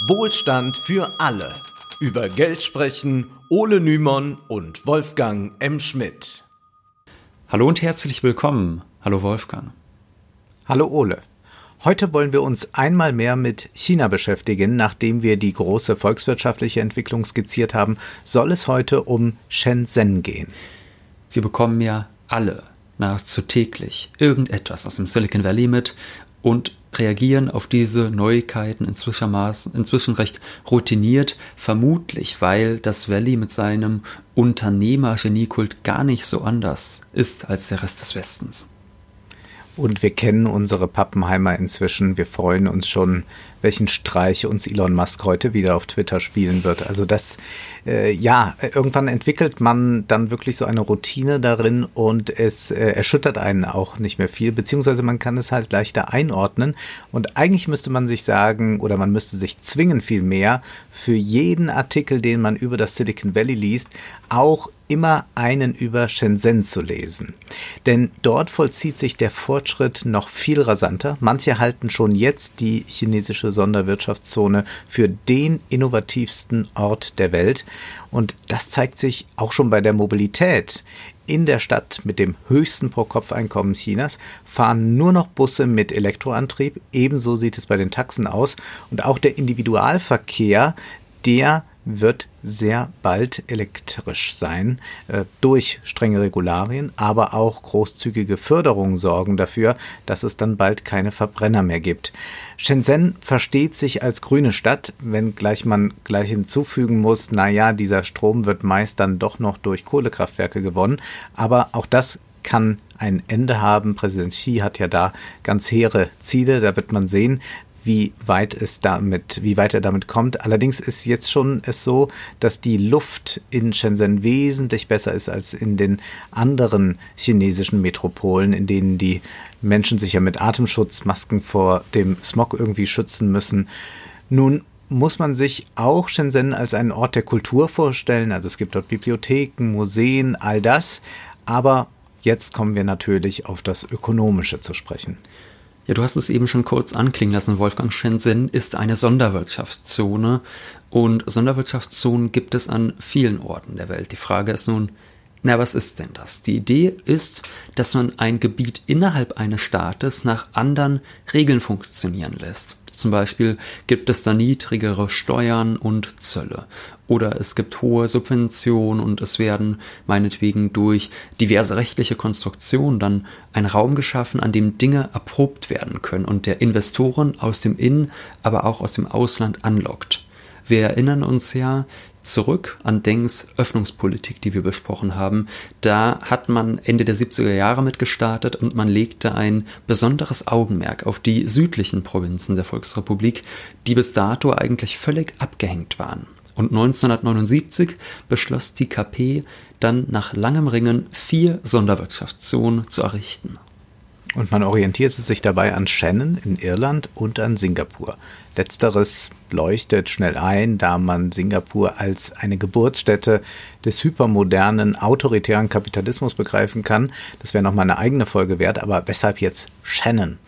Wohlstand für alle. Über Geld sprechen Ole Nymon und Wolfgang M. Schmidt. Hallo und herzlich willkommen. Hallo Wolfgang. Hallo Ole. Heute wollen wir uns einmal mehr mit China beschäftigen. Nachdem wir die große volkswirtschaftliche Entwicklung skizziert haben, soll es heute um Shenzhen gehen. Wir bekommen ja alle nahezu täglich irgendetwas aus dem Silicon Valley mit und reagieren auf diese Neuigkeiten inzwischen, inzwischen recht routiniert, vermutlich weil das Valley mit seinem Unternehmergeniekult gar nicht so anders ist als der Rest des Westens. Und wir kennen unsere Pappenheimer inzwischen. Wir freuen uns schon, welchen Streich uns Elon Musk heute wieder auf Twitter spielen wird. Also das, äh, ja, irgendwann entwickelt man dann wirklich so eine Routine darin und es äh, erschüttert einen auch nicht mehr viel, beziehungsweise man kann es halt leichter einordnen. Und eigentlich müsste man sich sagen, oder man müsste sich zwingen vielmehr, für jeden Artikel, den man über das Silicon Valley liest, auch immer einen über Shenzhen zu lesen. Denn dort vollzieht sich der Fortschritt noch viel rasanter. Manche halten schon jetzt die chinesische Sonderwirtschaftszone für den innovativsten Ort der Welt. Und das zeigt sich auch schon bei der Mobilität. In der Stadt mit dem höchsten Pro-Kopf-Einkommen Chinas fahren nur noch Busse mit Elektroantrieb. Ebenso sieht es bei den Taxen aus. Und auch der Individualverkehr, der wird sehr bald elektrisch sein. Äh, durch strenge Regularien, aber auch großzügige Förderungen sorgen dafür, dass es dann bald keine Verbrenner mehr gibt. Shenzhen versteht sich als grüne Stadt, wenngleich man gleich hinzufügen muss, naja, dieser Strom wird meist dann doch noch durch Kohlekraftwerke gewonnen, aber auch das kann ein Ende haben. Präsident Xi hat ja da ganz hehre Ziele. Da wird man sehen, wie weit es damit, wie weit er damit kommt. Allerdings ist jetzt schon es so, dass die Luft in Shenzhen wesentlich besser ist als in den anderen chinesischen Metropolen, in denen die Menschen sich ja mit Atemschutzmasken vor dem Smog irgendwie schützen müssen. Nun muss man sich auch Shenzhen als einen Ort der Kultur vorstellen. Also es gibt dort Bibliotheken, Museen, all das. Aber jetzt kommen wir natürlich auf das Ökonomische zu sprechen. Ja, du hast es eben schon kurz anklingen lassen, Wolfgang. Shenzhen ist eine Sonderwirtschaftszone und Sonderwirtschaftszonen gibt es an vielen Orten der Welt. Die Frage ist nun, na, was ist denn das? Die Idee ist, dass man ein Gebiet innerhalb eines Staates nach anderen Regeln funktionieren lässt. Zum Beispiel gibt es da niedrigere Steuern und Zölle. Oder es gibt hohe Subventionen und es werden meinetwegen durch diverse rechtliche Konstruktionen dann ein Raum geschaffen, an dem Dinge erprobt werden können und der Investoren aus dem Innen, aber auch aus dem Ausland anlockt. Wir erinnern uns ja, zurück an Dengs Öffnungspolitik, die wir besprochen haben. Da hat man Ende der 70er Jahre mit gestartet und man legte ein besonderes Augenmerk auf die südlichen Provinzen der Volksrepublik, die bis dato eigentlich völlig abgehängt waren. Und 1979 beschloss die KP dann nach langem Ringen vier Sonderwirtschaftszonen zu errichten. Und man orientierte sich dabei an Shannon in Irland und an Singapur. Letzteres leuchtet schnell ein, da man Singapur als eine Geburtsstätte des hypermodernen, autoritären Kapitalismus begreifen kann. Das wäre nochmal eine eigene Folge wert, aber weshalb jetzt Shannon?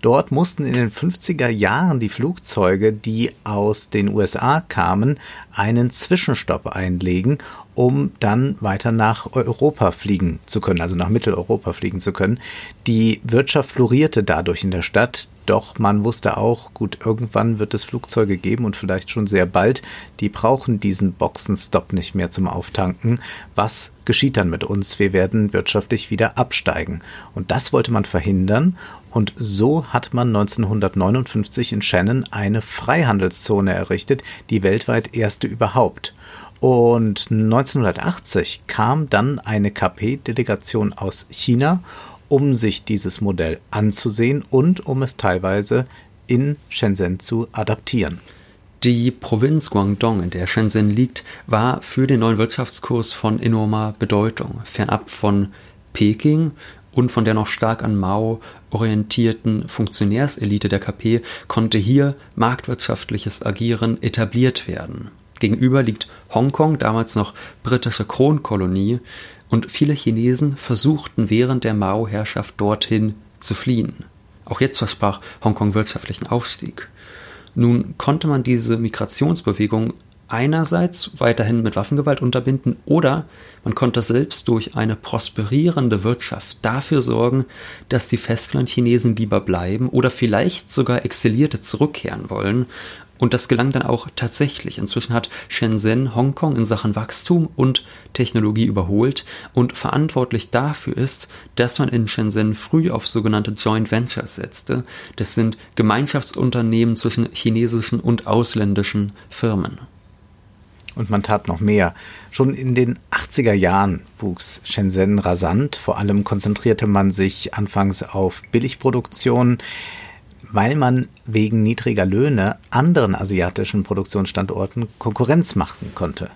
Dort mussten in den 50er Jahren die Flugzeuge, die aus den USA kamen, einen Zwischenstopp einlegen, um dann weiter nach Europa fliegen zu können, also nach Mitteleuropa fliegen zu können. Die Wirtschaft florierte dadurch in der Stadt. Doch man wusste auch, gut, irgendwann wird es Flugzeuge geben und vielleicht schon sehr bald. Die brauchen diesen Boxenstopp nicht mehr zum Auftanken. Was geschieht dann mit uns? Wir werden wirtschaftlich wieder absteigen. Und das wollte man verhindern. Und so hat man 1959 in Shannon eine Freihandelszone errichtet, die weltweit erste überhaupt. Und 1980 kam dann eine KP-Delegation aus China um sich dieses Modell anzusehen und um es teilweise in Shenzhen zu adaptieren. Die Provinz Guangdong, in der Shenzhen liegt, war für den neuen Wirtschaftskurs von enormer Bedeutung, fernab von Peking und von der noch stark an Mao orientierten Funktionärselite der KP konnte hier marktwirtschaftliches Agieren etabliert werden. Gegenüber liegt Hongkong, damals noch britische Kronkolonie, und viele Chinesen versuchten während der Mao-Herrschaft dorthin zu fliehen. Auch jetzt versprach Hongkong wirtschaftlichen Aufstieg. Nun konnte man diese Migrationsbewegung einerseits weiterhin mit Waffengewalt unterbinden oder man konnte selbst durch eine prosperierende Wirtschaft dafür sorgen, dass die Festlandchinesen lieber bleiben oder vielleicht sogar Exilierte zurückkehren wollen. Und das gelang dann auch tatsächlich. Inzwischen hat Shenzhen Hongkong in Sachen Wachstum und Technologie überholt und verantwortlich dafür ist, dass man in Shenzhen früh auf sogenannte Joint Ventures setzte. Das sind Gemeinschaftsunternehmen zwischen chinesischen und ausländischen Firmen. Und man tat noch mehr. Schon in den 80er Jahren wuchs Shenzhen rasant. Vor allem konzentrierte man sich anfangs auf Billigproduktion, weil man wegen niedriger Löhne anderen asiatischen Produktionsstandorten Konkurrenz machen konnte.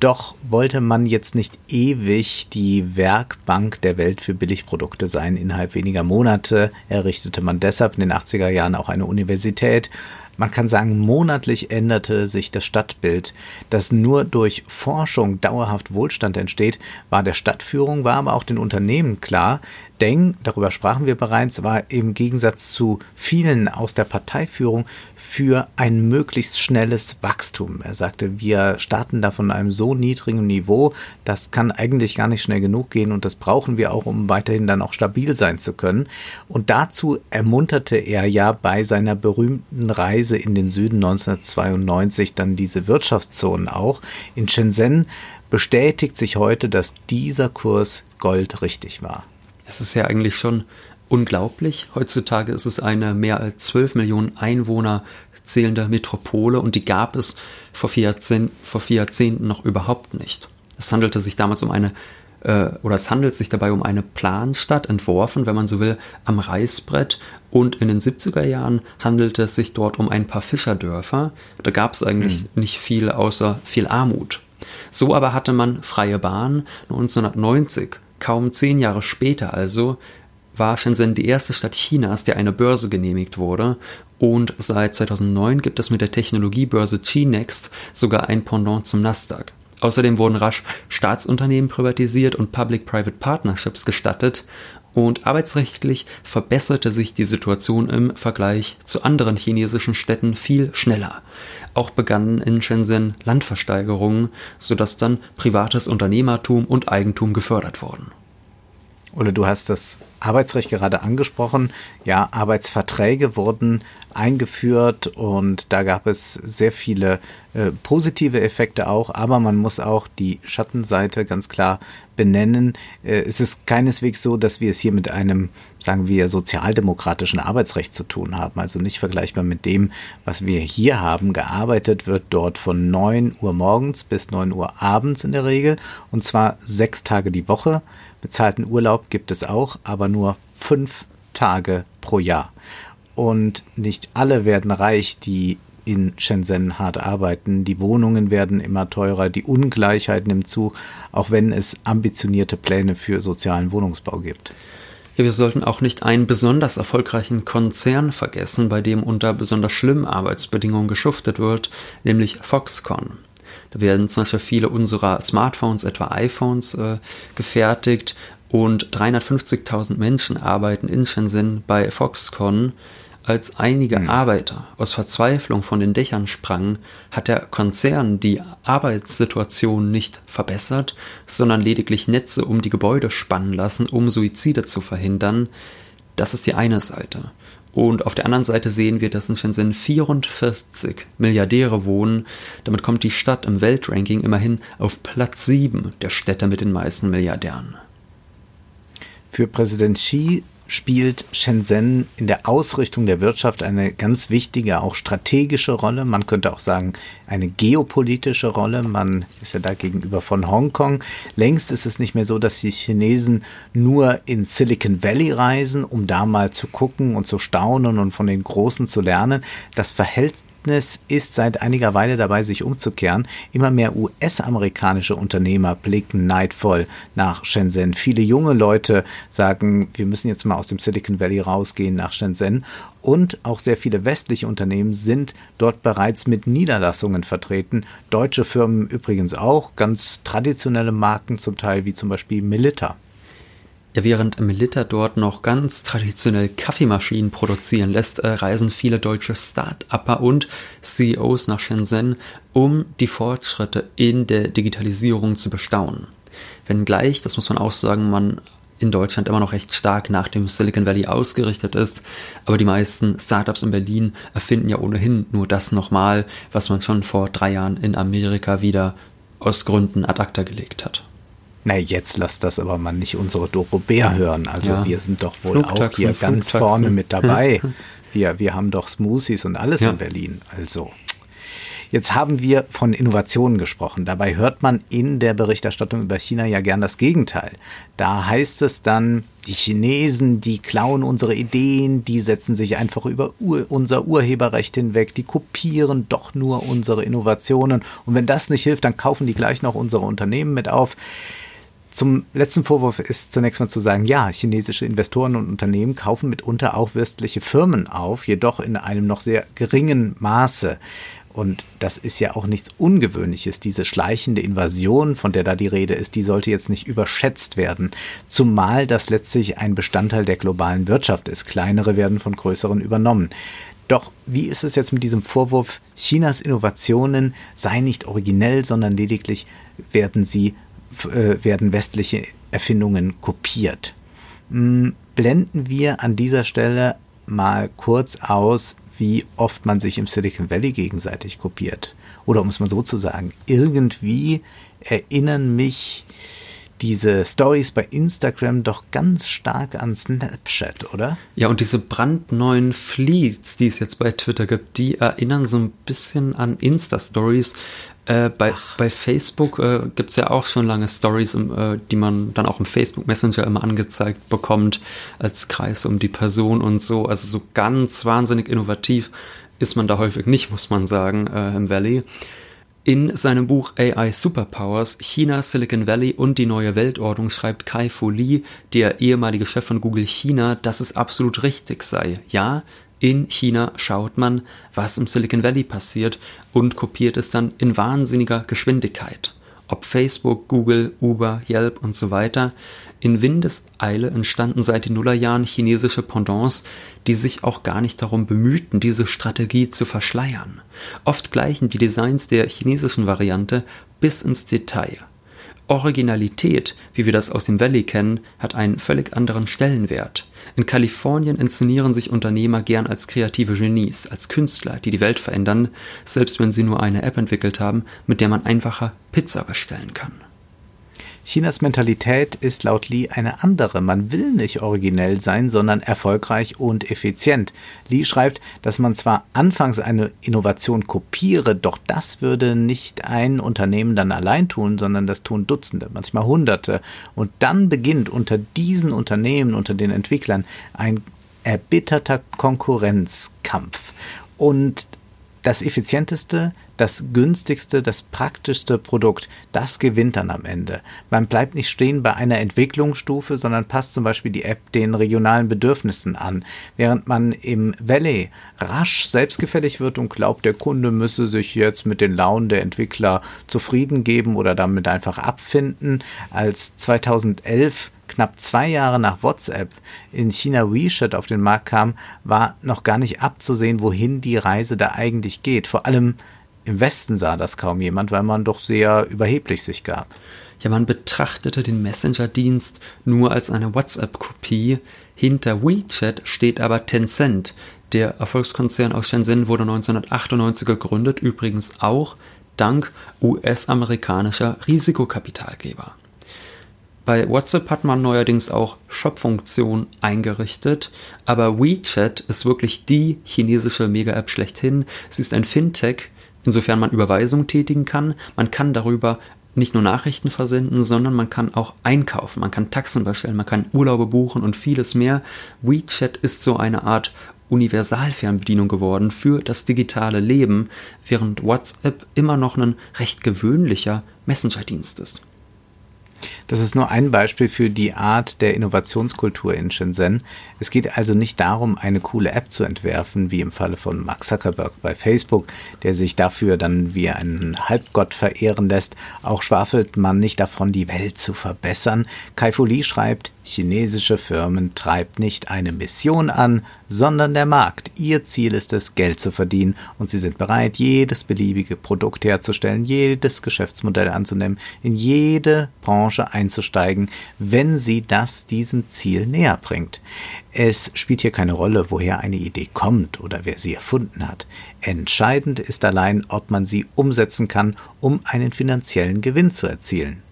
Doch wollte man jetzt nicht ewig die Werkbank der Welt für Billigprodukte sein. Innerhalb weniger Monate errichtete man deshalb in den 80er Jahren auch eine Universität man kann sagen, monatlich änderte sich das Stadtbild. Dass nur durch Forschung dauerhaft Wohlstand entsteht, war der Stadtführung, war aber auch den Unternehmen klar. Deng, darüber sprachen wir bereits, war im Gegensatz zu vielen aus der Parteiführung für ein möglichst schnelles Wachstum. Er sagte, wir starten da von einem so niedrigen Niveau, das kann eigentlich gar nicht schnell genug gehen und das brauchen wir auch, um weiterhin dann auch stabil sein zu können. Und dazu ermunterte er ja bei seiner berühmten Reise in den Süden 1992 dann diese Wirtschaftszonen auch. In Shenzhen bestätigt sich heute, dass dieser Kurs Gold richtig war. Es ist ja eigentlich schon unglaublich. Heutzutage ist es eine mehr als 12 Millionen Einwohner zählende Metropole und die gab es vor vier, Jahrzehnten, vor vier Jahrzehnten noch überhaupt nicht. Es handelte sich damals um eine äh, oder es handelt sich dabei um eine Planstadt, entworfen, wenn man so will, am Reißbrett. Und in den 70er Jahren handelte es sich dort um ein paar Fischerdörfer. Da gab es eigentlich mhm. nicht viel außer viel Armut. So aber hatte man freie Bahn 1990, kaum zehn Jahre später also, war Shenzhen die erste Stadt Chinas, der eine Börse genehmigt wurde. Und seit 2009 gibt es mit der Technologiebörse Chinext sogar ein Pendant zum Nasdaq. Außerdem wurden rasch Staatsunternehmen privatisiert und Public-Private Partnerships gestattet. Und arbeitsrechtlich verbesserte sich die Situation im Vergleich zu anderen chinesischen Städten viel schneller. Auch begannen in Shenzhen Landversteigerungen, sodass dann privates Unternehmertum und Eigentum gefördert wurden. Oder du hast das Arbeitsrecht gerade angesprochen. Ja, Arbeitsverträge wurden eingeführt und da gab es sehr viele äh, positive Effekte auch, aber man muss auch die Schattenseite ganz klar benennen. Äh, es ist keineswegs so, dass wir es hier mit einem, sagen wir, sozialdemokratischen Arbeitsrecht zu tun haben, also nicht vergleichbar mit dem, was wir hier haben. Gearbeitet wird dort von 9 Uhr morgens bis 9 Uhr abends in der Regel und zwar sechs Tage die Woche. Bezahlten Urlaub gibt es auch, aber nur fünf Tage pro Jahr. Und nicht alle werden reich, die in Shenzhen hart arbeiten. Die Wohnungen werden immer teurer, die Ungleichheit nimmt zu, auch wenn es ambitionierte Pläne für sozialen Wohnungsbau gibt. Wir sollten auch nicht einen besonders erfolgreichen Konzern vergessen, bei dem unter besonders schlimmen Arbeitsbedingungen geschuftet wird, nämlich Foxconn. Da werden zum Beispiel viele unserer Smartphones, etwa iPhones, äh, gefertigt und 350.000 Menschen arbeiten in Shenzhen bei Foxconn. Als einige mhm. Arbeiter aus Verzweiflung von den Dächern sprangen, hat der Konzern die Arbeitssituation nicht verbessert, sondern lediglich Netze um die Gebäude spannen lassen, um Suizide zu verhindern. Das ist die eine Seite. Und auf der anderen Seite sehen wir, dass in Shenzhen 44 Milliardäre wohnen. Damit kommt die Stadt im Weltranking immerhin auf Platz 7 der Städte mit den meisten Milliardären. Für Präsident Xi spielt Shenzhen in der Ausrichtung der Wirtschaft eine ganz wichtige, auch strategische Rolle. Man könnte auch sagen, eine geopolitische Rolle. Man ist ja da gegenüber von Hongkong. Längst ist es nicht mehr so, dass die Chinesen nur in Silicon Valley reisen, um da mal zu gucken und zu staunen und von den Großen zu lernen. Das verhält Verhältnis ist seit einiger Weile dabei, sich umzukehren. Immer mehr US-amerikanische Unternehmer blicken neidvoll nach Shenzhen. Viele junge Leute sagen, wir müssen jetzt mal aus dem Silicon Valley rausgehen nach Shenzhen. Und auch sehr viele westliche Unternehmen sind dort bereits mit Niederlassungen vertreten. Deutsche Firmen übrigens auch, ganz traditionelle Marken zum Teil, wie zum Beispiel Milita. Ja, während Melitta dort noch ganz traditionell Kaffeemaschinen produzieren lässt, äh, reisen viele deutsche Start-Upper und CEOs nach Shenzhen, um die Fortschritte in der Digitalisierung zu bestaunen. Wenngleich, das muss man auch sagen, man in Deutschland immer noch recht stark nach dem Silicon Valley ausgerichtet ist. Aber die meisten Startups in Berlin erfinden ja ohnehin nur das nochmal, was man schon vor drei Jahren in Amerika wieder aus Gründen ad acta gelegt hat. Na, jetzt lass das aber mal nicht unsere Doro Bär hören. Also ja. wir sind doch wohl auch hier ganz vorne mit dabei. wir, wir haben doch Smoothies und alles ja. in Berlin. Also. Jetzt haben wir von Innovationen gesprochen. Dabei hört man in der Berichterstattung über China ja gern das Gegenteil. Da heißt es dann, die Chinesen, die klauen unsere Ideen, die setzen sich einfach über Ur unser Urheberrecht hinweg, die kopieren doch nur unsere Innovationen. Und wenn das nicht hilft, dann kaufen die gleich noch unsere Unternehmen mit auf. Zum letzten Vorwurf ist zunächst mal zu sagen, ja, chinesische Investoren und Unternehmen kaufen mitunter auch westliche Firmen auf, jedoch in einem noch sehr geringen Maße. Und das ist ja auch nichts Ungewöhnliches. Diese schleichende Invasion, von der da die Rede ist, die sollte jetzt nicht überschätzt werden. Zumal das letztlich ein Bestandteil der globalen Wirtschaft ist. Kleinere werden von größeren übernommen. Doch wie ist es jetzt mit diesem Vorwurf, Chinas Innovationen seien nicht originell, sondern lediglich werden sie äh, werden westliche Erfindungen kopiert. Hm, blenden wir an dieser Stelle mal kurz aus, wie oft man sich im Silicon Valley gegenseitig kopiert. Oder um es mal so zu sagen, irgendwie erinnern mich diese Stories bei Instagram doch ganz stark an Snapchat, oder? Ja, und diese brandneuen Fleets, die es jetzt bei Twitter gibt, die erinnern so ein bisschen an Insta-Stories. Äh, bei, bei Facebook äh, gibt es ja auch schon lange Stories, äh, die man dann auch im Facebook Messenger immer angezeigt bekommt, als Kreis um die Person und so. Also so ganz wahnsinnig innovativ ist man da häufig nicht, muss man sagen, äh, im Valley. In seinem Buch AI Superpowers, China, Silicon Valley und die neue Weltordnung schreibt Kai Fu Lee, der ehemalige Chef von Google China, dass es absolut richtig sei. Ja, in China schaut man, was im Silicon Valley passiert und kopiert es dann in wahnsinniger Geschwindigkeit. Ob Facebook, Google, Uber, Yelp und so weiter. In Windeseile entstanden seit den Nullerjahren chinesische Pendants, die sich auch gar nicht darum bemühten, diese Strategie zu verschleiern. Oft gleichen die Designs der chinesischen Variante bis ins Detail. Originalität, wie wir das aus dem Valley kennen, hat einen völlig anderen Stellenwert. In Kalifornien inszenieren sich Unternehmer gern als kreative Genies, als Künstler, die die Welt verändern, selbst wenn sie nur eine App entwickelt haben, mit der man einfacher Pizza bestellen kann. Chinas Mentalität ist laut Li eine andere. Man will nicht originell sein, sondern erfolgreich und effizient. Li schreibt, dass man zwar anfangs eine Innovation kopiere, doch das würde nicht ein Unternehmen dann allein tun, sondern das tun Dutzende, manchmal Hunderte. Und dann beginnt unter diesen Unternehmen, unter den Entwicklern ein erbitterter Konkurrenzkampf. Und das effizienteste, das günstigste, das praktischste Produkt, das gewinnt dann am Ende. Man bleibt nicht stehen bei einer Entwicklungsstufe, sondern passt zum Beispiel die App den regionalen Bedürfnissen an. Während man im Valley rasch selbstgefällig wird und glaubt, der Kunde müsse sich jetzt mit den Launen der Entwickler zufrieden geben oder damit einfach abfinden, als 2011 knapp zwei Jahre nach WhatsApp in China WeChat auf den Markt kam, war noch gar nicht abzusehen, wohin die Reise da eigentlich geht. Vor allem im Westen sah das kaum jemand, weil man doch sehr überheblich sich gab. Ja, man betrachtete den Messenger-Dienst nur als eine WhatsApp-Kopie. Hinter WeChat steht aber Tencent. Der Erfolgskonzern aus Shenzhen wurde 1998 gegründet, übrigens auch dank US-amerikanischer Risikokapitalgeber. Bei WhatsApp hat man neuerdings auch Shop-Funktion eingerichtet, aber WeChat ist wirklich die chinesische Mega-App schlechthin. Sie ist ein Fintech, insofern man Überweisungen tätigen kann. Man kann darüber nicht nur Nachrichten versenden, sondern man kann auch einkaufen, man kann Taxen bestellen, man kann Urlaube buchen und vieles mehr. WeChat ist so eine Art Universalfernbedienung geworden für das digitale Leben, während WhatsApp immer noch ein recht gewöhnlicher Messenger-Dienst ist. Das ist nur ein Beispiel für die Art der Innovationskultur in Shenzhen. Es geht also nicht darum, eine coole App zu entwerfen, wie im Falle von Mark Zuckerberg bei Facebook, der sich dafür dann wie einen Halbgott verehren lässt. Auch schwafelt man nicht davon, die Welt zu verbessern. Kai Fu Lee schreibt, Chinesische Firmen treibt nicht eine Mission an, sondern der Markt. Ihr Ziel ist es, Geld zu verdienen und sie sind bereit, jedes beliebige Produkt herzustellen, jedes Geschäftsmodell anzunehmen, in jede Branche einzusteigen, wenn sie das diesem Ziel näher bringt. Es spielt hier keine Rolle, woher eine Idee kommt oder wer sie erfunden hat. Entscheidend ist allein, ob man sie umsetzen kann, um einen finanziellen Gewinn zu erzielen.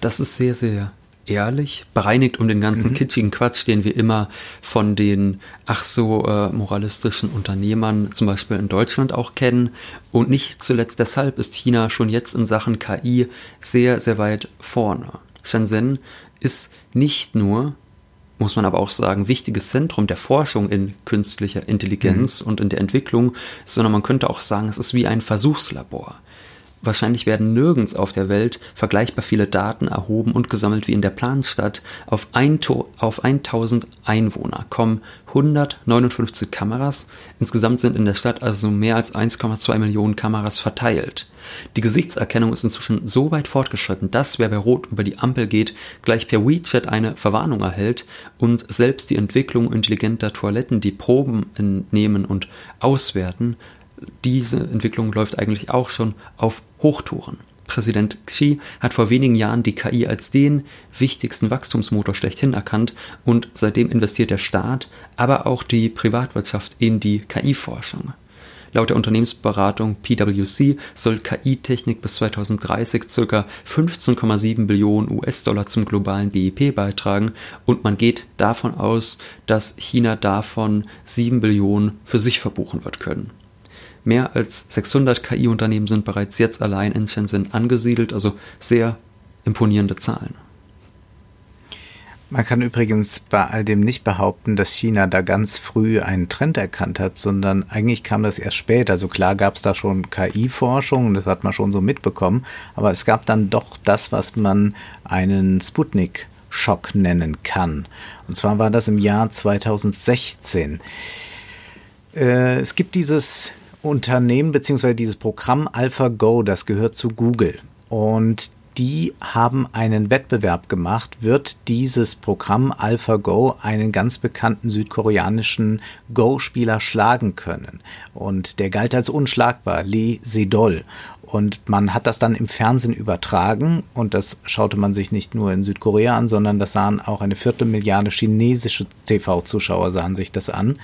Das ist sehr, sehr ehrlich, bereinigt um den ganzen mhm. kitschigen Quatsch, den wir immer von den ach so äh, moralistischen Unternehmern zum Beispiel in Deutschland auch kennen. Und nicht zuletzt deshalb ist China schon jetzt in Sachen KI sehr, sehr weit vorne. Shenzhen ist nicht nur muss man aber auch sagen, wichtiges Zentrum der Forschung in künstlicher Intelligenz mhm. und in der Entwicklung, sondern man könnte auch sagen, es ist wie ein Versuchslabor. Wahrscheinlich werden nirgends auf der Welt vergleichbar viele Daten erhoben und gesammelt wie in der Planstadt. Auf, ein auf 1000 Einwohner kommen 159 Kameras. Insgesamt sind in der Stadt also mehr als 1,2 Millionen Kameras verteilt. Die Gesichtserkennung ist inzwischen so weit fortgeschritten, dass wer bei Rot über die Ampel geht, gleich per WeChat eine Verwarnung erhält und selbst die Entwicklung intelligenter Toiletten, die Proben entnehmen und auswerten, diese Entwicklung läuft eigentlich auch schon auf Hochtouren. Präsident Xi hat vor wenigen Jahren die KI als den wichtigsten Wachstumsmotor schlechthin erkannt und seitdem investiert der Staat, aber auch die Privatwirtschaft in die KI-Forschung. Laut der Unternehmensberatung PwC soll KI-Technik bis 2030 ca. 15,7 Billionen US-Dollar zum globalen BIP beitragen und man geht davon aus, dass China davon 7 Billionen für sich verbuchen wird können. Mehr als 600 KI-Unternehmen sind bereits jetzt allein in Shenzhen angesiedelt, also sehr imponierende Zahlen. Man kann übrigens bei all dem nicht behaupten, dass China da ganz früh einen Trend erkannt hat, sondern eigentlich kam das erst später. Also klar gab es da schon KI-Forschung, das hat man schon so mitbekommen, aber es gab dann doch das, was man einen Sputnik-Schock nennen kann. Und zwar war das im Jahr 2016. Äh, es gibt dieses Unternehmen bzw. dieses Programm AlphaGo, das gehört zu Google. Und die haben einen Wettbewerb gemacht, wird dieses Programm AlphaGo einen ganz bekannten südkoreanischen Go-Spieler schlagen können. Und der galt als unschlagbar, Lee Sedol. Und man hat das dann im Fernsehen übertragen und das schaute man sich nicht nur in Südkorea an, sondern das sahen auch eine Viertelmilliarde chinesische TV-Zuschauer sahen sich das an.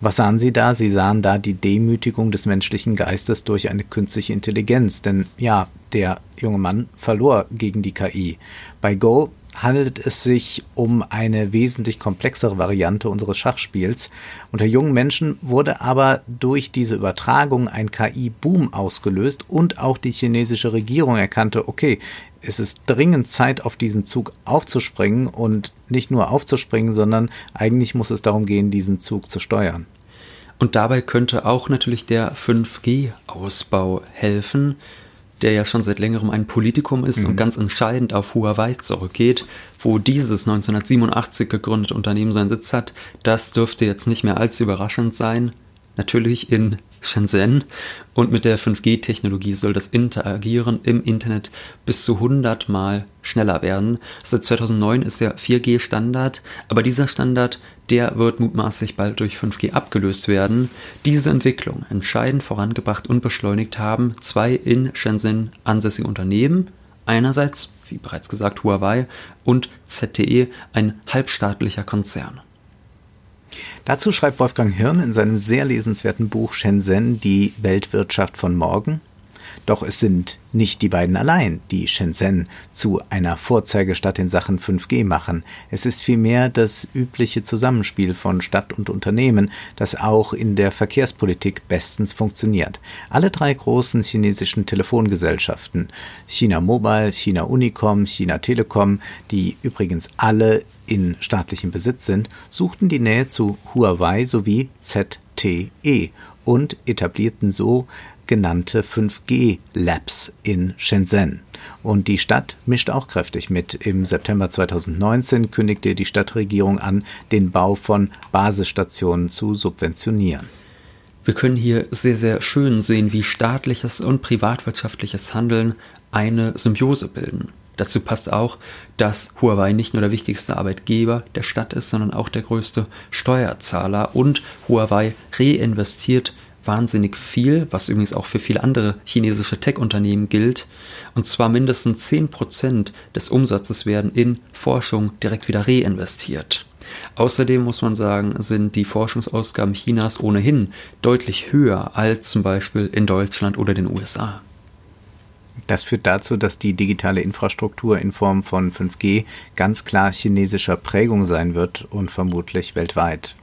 Was sahen Sie da? Sie sahen da die Demütigung des menschlichen Geistes durch eine künstliche Intelligenz. Denn ja, der junge Mann verlor gegen die KI. Bei Go handelt es sich um eine wesentlich komplexere Variante unseres Schachspiels. Unter jungen Menschen wurde aber durch diese Übertragung ein KI-Boom ausgelöst und auch die chinesische Regierung erkannte, okay, es ist dringend Zeit, auf diesen Zug aufzuspringen und nicht nur aufzuspringen, sondern eigentlich muss es darum gehen, diesen Zug zu steuern. Und dabei könnte auch natürlich der 5G-Ausbau helfen, der ja schon seit längerem ein Politikum ist mhm. und ganz entscheidend auf Huawei zurückgeht, wo dieses 1987 gegründete Unternehmen seinen Sitz hat. Das dürfte jetzt nicht mehr allzu überraschend sein. Natürlich in Shenzhen. Und mit der 5G-Technologie soll das Interagieren im Internet bis zu 100 Mal schneller werden. Seit 2009 ist der 4G-Standard, aber dieser Standard, der wird mutmaßlich bald durch 5G abgelöst werden. Diese Entwicklung entscheidend vorangebracht und beschleunigt haben zwei in Shenzhen ansässige Unternehmen. Einerseits, wie bereits gesagt, Huawei und ZTE, ein halbstaatlicher Konzern. Dazu schreibt Wolfgang Hirn in seinem sehr lesenswerten Buch Shenzhen die Weltwirtschaft von morgen. Doch es sind nicht die beiden allein, die Shenzhen zu einer Vorzeigestadt in Sachen 5G machen. Es ist vielmehr das übliche Zusammenspiel von Stadt und Unternehmen, das auch in der Verkehrspolitik bestens funktioniert. Alle drei großen chinesischen Telefongesellschaften, China Mobile, China Unicom, China Telekom, die übrigens alle in staatlichem Besitz sind, suchten die Nähe zu Huawei sowie ZTE und etablierten so genannte 5G-Labs in Shenzhen. Und die Stadt mischt auch kräftig mit. Im September 2019 kündigte die Stadtregierung an, den Bau von Basisstationen zu subventionieren. Wir können hier sehr, sehr schön sehen, wie staatliches und privatwirtschaftliches Handeln eine Symbiose bilden. Dazu passt auch, dass Huawei nicht nur der wichtigste Arbeitgeber der Stadt ist, sondern auch der größte Steuerzahler und Huawei reinvestiert wahnsinnig viel, was übrigens auch für viele andere chinesische Tech-Unternehmen gilt. Und zwar mindestens 10% des Umsatzes werden in Forschung direkt wieder reinvestiert. Außerdem muss man sagen, sind die Forschungsausgaben Chinas ohnehin deutlich höher als zum Beispiel in Deutschland oder den USA. Das führt dazu, dass die digitale Infrastruktur in Form von 5G ganz klar chinesischer Prägung sein wird und vermutlich weltweit.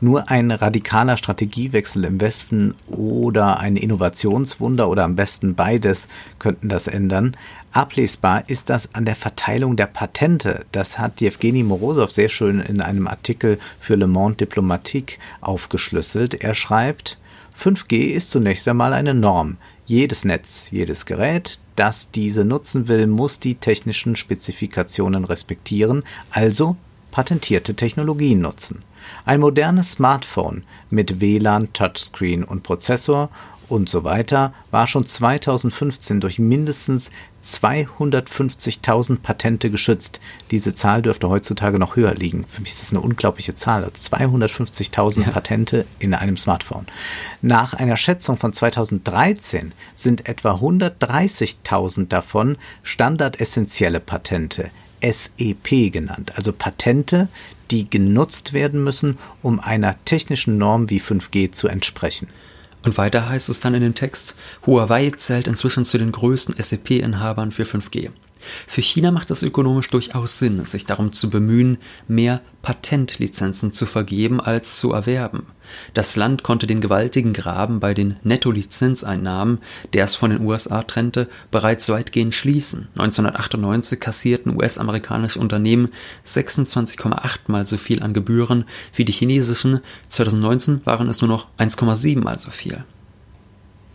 Nur ein radikaler Strategiewechsel im Westen oder ein Innovationswunder oder am besten beides könnten das ändern. Ablesbar ist das an der Verteilung der Patente. Das hat Jewgeni Morosow sehr schön in einem Artikel für Le Monde Diplomatique aufgeschlüsselt. Er schreibt, 5G ist zunächst einmal eine Norm. Jedes Netz, jedes Gerät, das diese nutzen will, muss die technischen Spezifikationen respektieren, also patentierte Technologien nutzen. Ein modernes Smartphone mit WLAN, Touchscreen und Prozessor und so weiter war schon 2015 durch mindestens 250.000 Patente geschützt. Diese Zahl dürfte heutzutage noch höher liegen. Für mich ist das eine unglaubliche Zahl. 250.000 also ja. Patente in einem Smartphone. Nach einer Schätzung von 2013 sind etwa 130.000 davon standardessentielle Patente. SEP genannt, also Patente, die genutzt werden müssen, um einer technischen Norm wie 5G zu entsprechen. Und weiter heißt es dann in dem Text, Huawei zählt inzwischen zu den größten SEP-Inhabern für 5G. Für China macht es ökonomisch durchaus Sinn, sich darum zu bemühen, mehr Patentlizenzen zu vergeben als zu erwerben. Das Land konnte den gewaltigen Graben bei den Netto-Lizenzeinnahmen, der es von den USA trennte, bereits weitgehend schließen. 1998 kassierten US-amerikanische Unternehmen 26,8 mal so viel an Gebühren wie die chinesischen, 2019 waren es nur noch 1,7 mal so viel.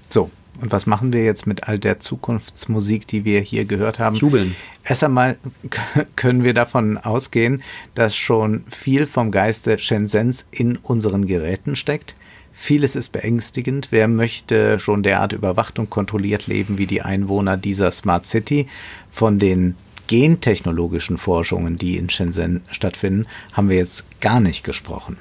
So, und was machen wir jetzt mit all der Zukunftsmusik, die wir hier gehört haben? Jubeln. Erst einmal können wir davon ausgehen, dass schon viel vom Geiste Shenzhens in unseren Geräten steckt. Vieles ist beängstigend. Wer möchte schon derart überwacht und kontrolliert leben wie die Einwohner dieser Smart City? Von den gentechnologischen Forschungen, die in Shenzhen stattfinden, haben wir jetzt gar nicht gesprochen.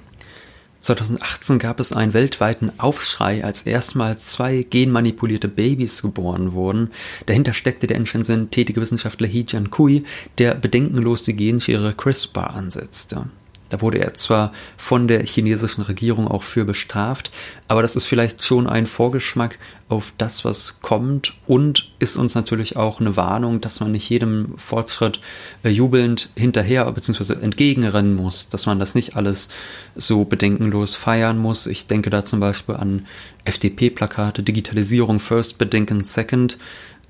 2018 gab es einen weltweiten Aufschrei, als erstmals zwei genmanipulierte Babys geboren wurden. Dahinter steckte der in Shenzhen tätige Wissenschaftler He Jiankui, der bedenkenlos die Genschere CRISPR ansetzte. Da wurde er zwar von der chinesischen Regierung auch für bestraft, aber das ist vielleicht schon ein Vorgeschmack auf das, was kommt und ist uns natürlich auch eine Warnung, dass man nicht jedem Fortschritt äh, jubelnd hinterher bzw. entgegenrennen muss, dass man das nicht alles so bedenkenlos feiern muss. Ich denke da zum Beispiel an FDP-Plakate, Digitalisierung first, Bedenken second.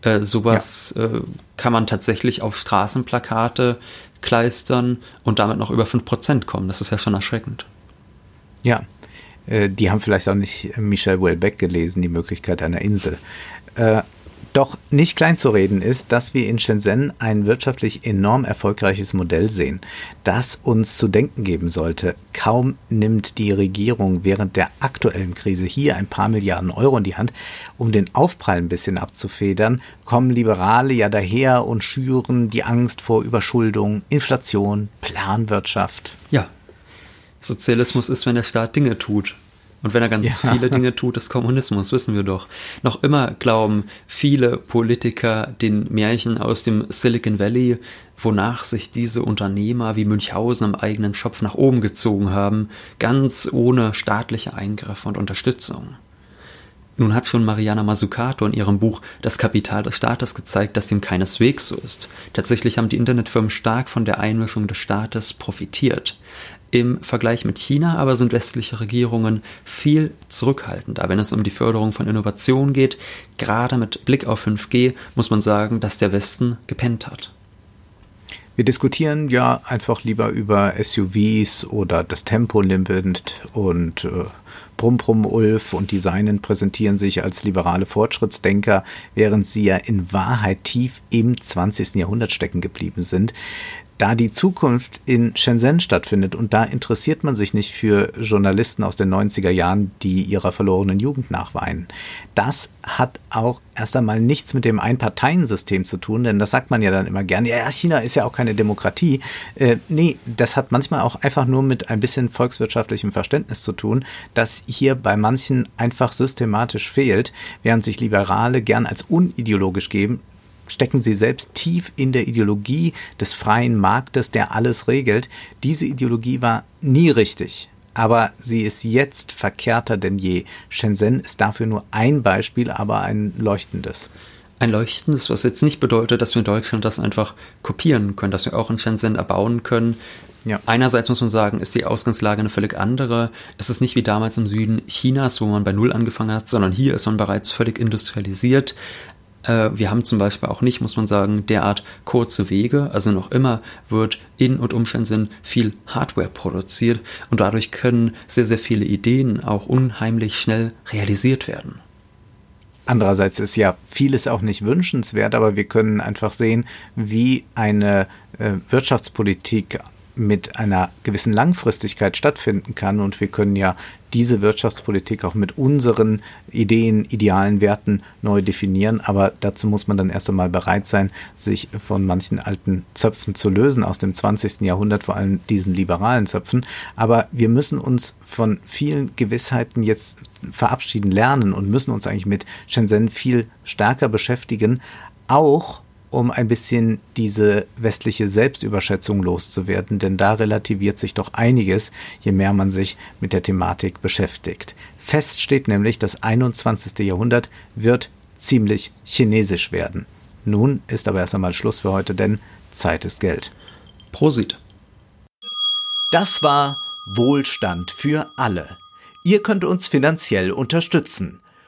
Äh, sowas ja. äh, kann man tatsächlich auf Straßenplakate kleistern und damit noch über 5% kommen. Das ist ja schon erschreckend. Ja, äh, die haben vielleicht auch nicht Michel Houellebecq gelesen, die Möglichkeit einer Insel. Doch nicht klein zu reden ist, dass wir in Shenzhen ein wirtschaftlich enorm erfolgreiches Modell sehen, das uns zu denken geben sollte. Kaum nimmt die Regierung während der aktuellen Krise hier ein paar Milliarden Euro in die Hand, um den Aufprall ein bisschen abzufedern, kommen Liberale ja daher und schüren die Angst vor Überschuldung, Inflation, Planwirtschaft. Ja, Sozialismus ist, wenn der Staat Dinge tut. Und wenn er ganz ja. viele Dinge tut, ist Kommunismus, wissen wir doch. Noch immer glauben viele Politiker den Märchen aus dem Silicon Valley, wonach sich diese Unternehmer wie Münchhausen am eigenen Schopf nach oben gezogen haben, ganz ohne staatliche Eingriffe und Unterstützung. Nun hat schon Mariana Mazzucato in ihrem Buch Das Kapital des Staates gezeigt, dass dem keineswegs so ist. Tatsächlich haben die Internetfirmen stark von der Einmischung des Staates profitiert. Im Vergleich mit China aber sind westliche Regierungen viel zurückhaltender, wenn es um die Förderung von Innovation geht. Gerade mit Blick auf 5G muss man sagen, dass der Westen gepennt hat. Wir diskutieren ja einfach lieber über SUVs oder das Tempolimit und äh, Brumm Brumm Ulf und die Seinen präsentieren sich als liberale Fortschrittsdenker, während sie ja in Wahrheit tief im 20. Jahrhundert stecken geblieben sind da die Zukunft in Shenzhen stattfindet und da interessiert man sich nicht für Journalisten aus den 90er Jahren, die ihrer verlorenen Jugend nachweinen. Das hat auch erst einmal nichts mit dem Einparteiensystem zu tun, denn das sagt man ja dann immer gerne, ja, China ist ja auch keine Demokratie. Äh, nee, das hat manchmal auch einfach nur mit ein bisschen volkswirtschaftlichem Verständnis zu tun, das hier bei manchen einfach systematisch fehlt, während sich Liberale gern als unideologisch geben, stecken sie selbst tief in der Ideologie des freien Marktes, der alles regelt. Diese Ideologie war nie richtig. Aber sie ist jetzt verkehrter denn je. Shenzhen ist dafür nur ein Beispiel, aber ein leuchtendes. Ein leuchtendes, was jetzt nicht bedeutet, dass wir in Deutschland das einfach kopieren können, dass wir auch in Shenzhen erbauen können. Ja. Einerseits muss man sagen, ist die Ausgangslage eine völlig andere. Es ist nicht wie damals im Süden Chinas, wo man bei Null angefangen hat, sondern hier ist man bereits völlig industrialisiert. Äh, wir haben zum Beispiel auch nicht, muss man sagen, derart kurze Wege. Also noch immer wird in und um Shenzhen viel Hardware produziert und dadurch können sehr, sehr viele Ideen auch unheimlich schnell realisiert werden. Andererseits ist ja vieles auch nicht wünschenswert, aber wir können einfach sehen, wie eine äh, Wirtschaftspolitik mit einer gewissen Langfristigkeit stattfinden kann. Und wir können ja diese Wirtschaftspolitik auch mit unseren Ideen, idealen Werten neu definieren. Aber dazu muss man dann erst einmal bereit sein, sich von manchen alten Zöpfen zu lösen aus dem 20. Jahrhundert, vor allem diesen liberalen Zöpfen. Aber wir müssen uns von vielen Gewissheiten jetzt verabschieden lernen und müssen uns eigentlich mit Shenzhen viel stärker beschäftigen. Auch um ein bisschen diese westliche Selbstüberschätzung loszuwerden, denn da relativiert sich doch einiges, je mehr man sich mit der Thematik beschäftigt. Fest steht nämlich, das 21. Jahrhundert wird ziemlich chinesisch werden. Nun ist aber erst einmal Schluss für heute, denn Zeit ist Geld. Prosit. Das war Wohlstand für alle. Ihr könnt uns finanziell unterstützen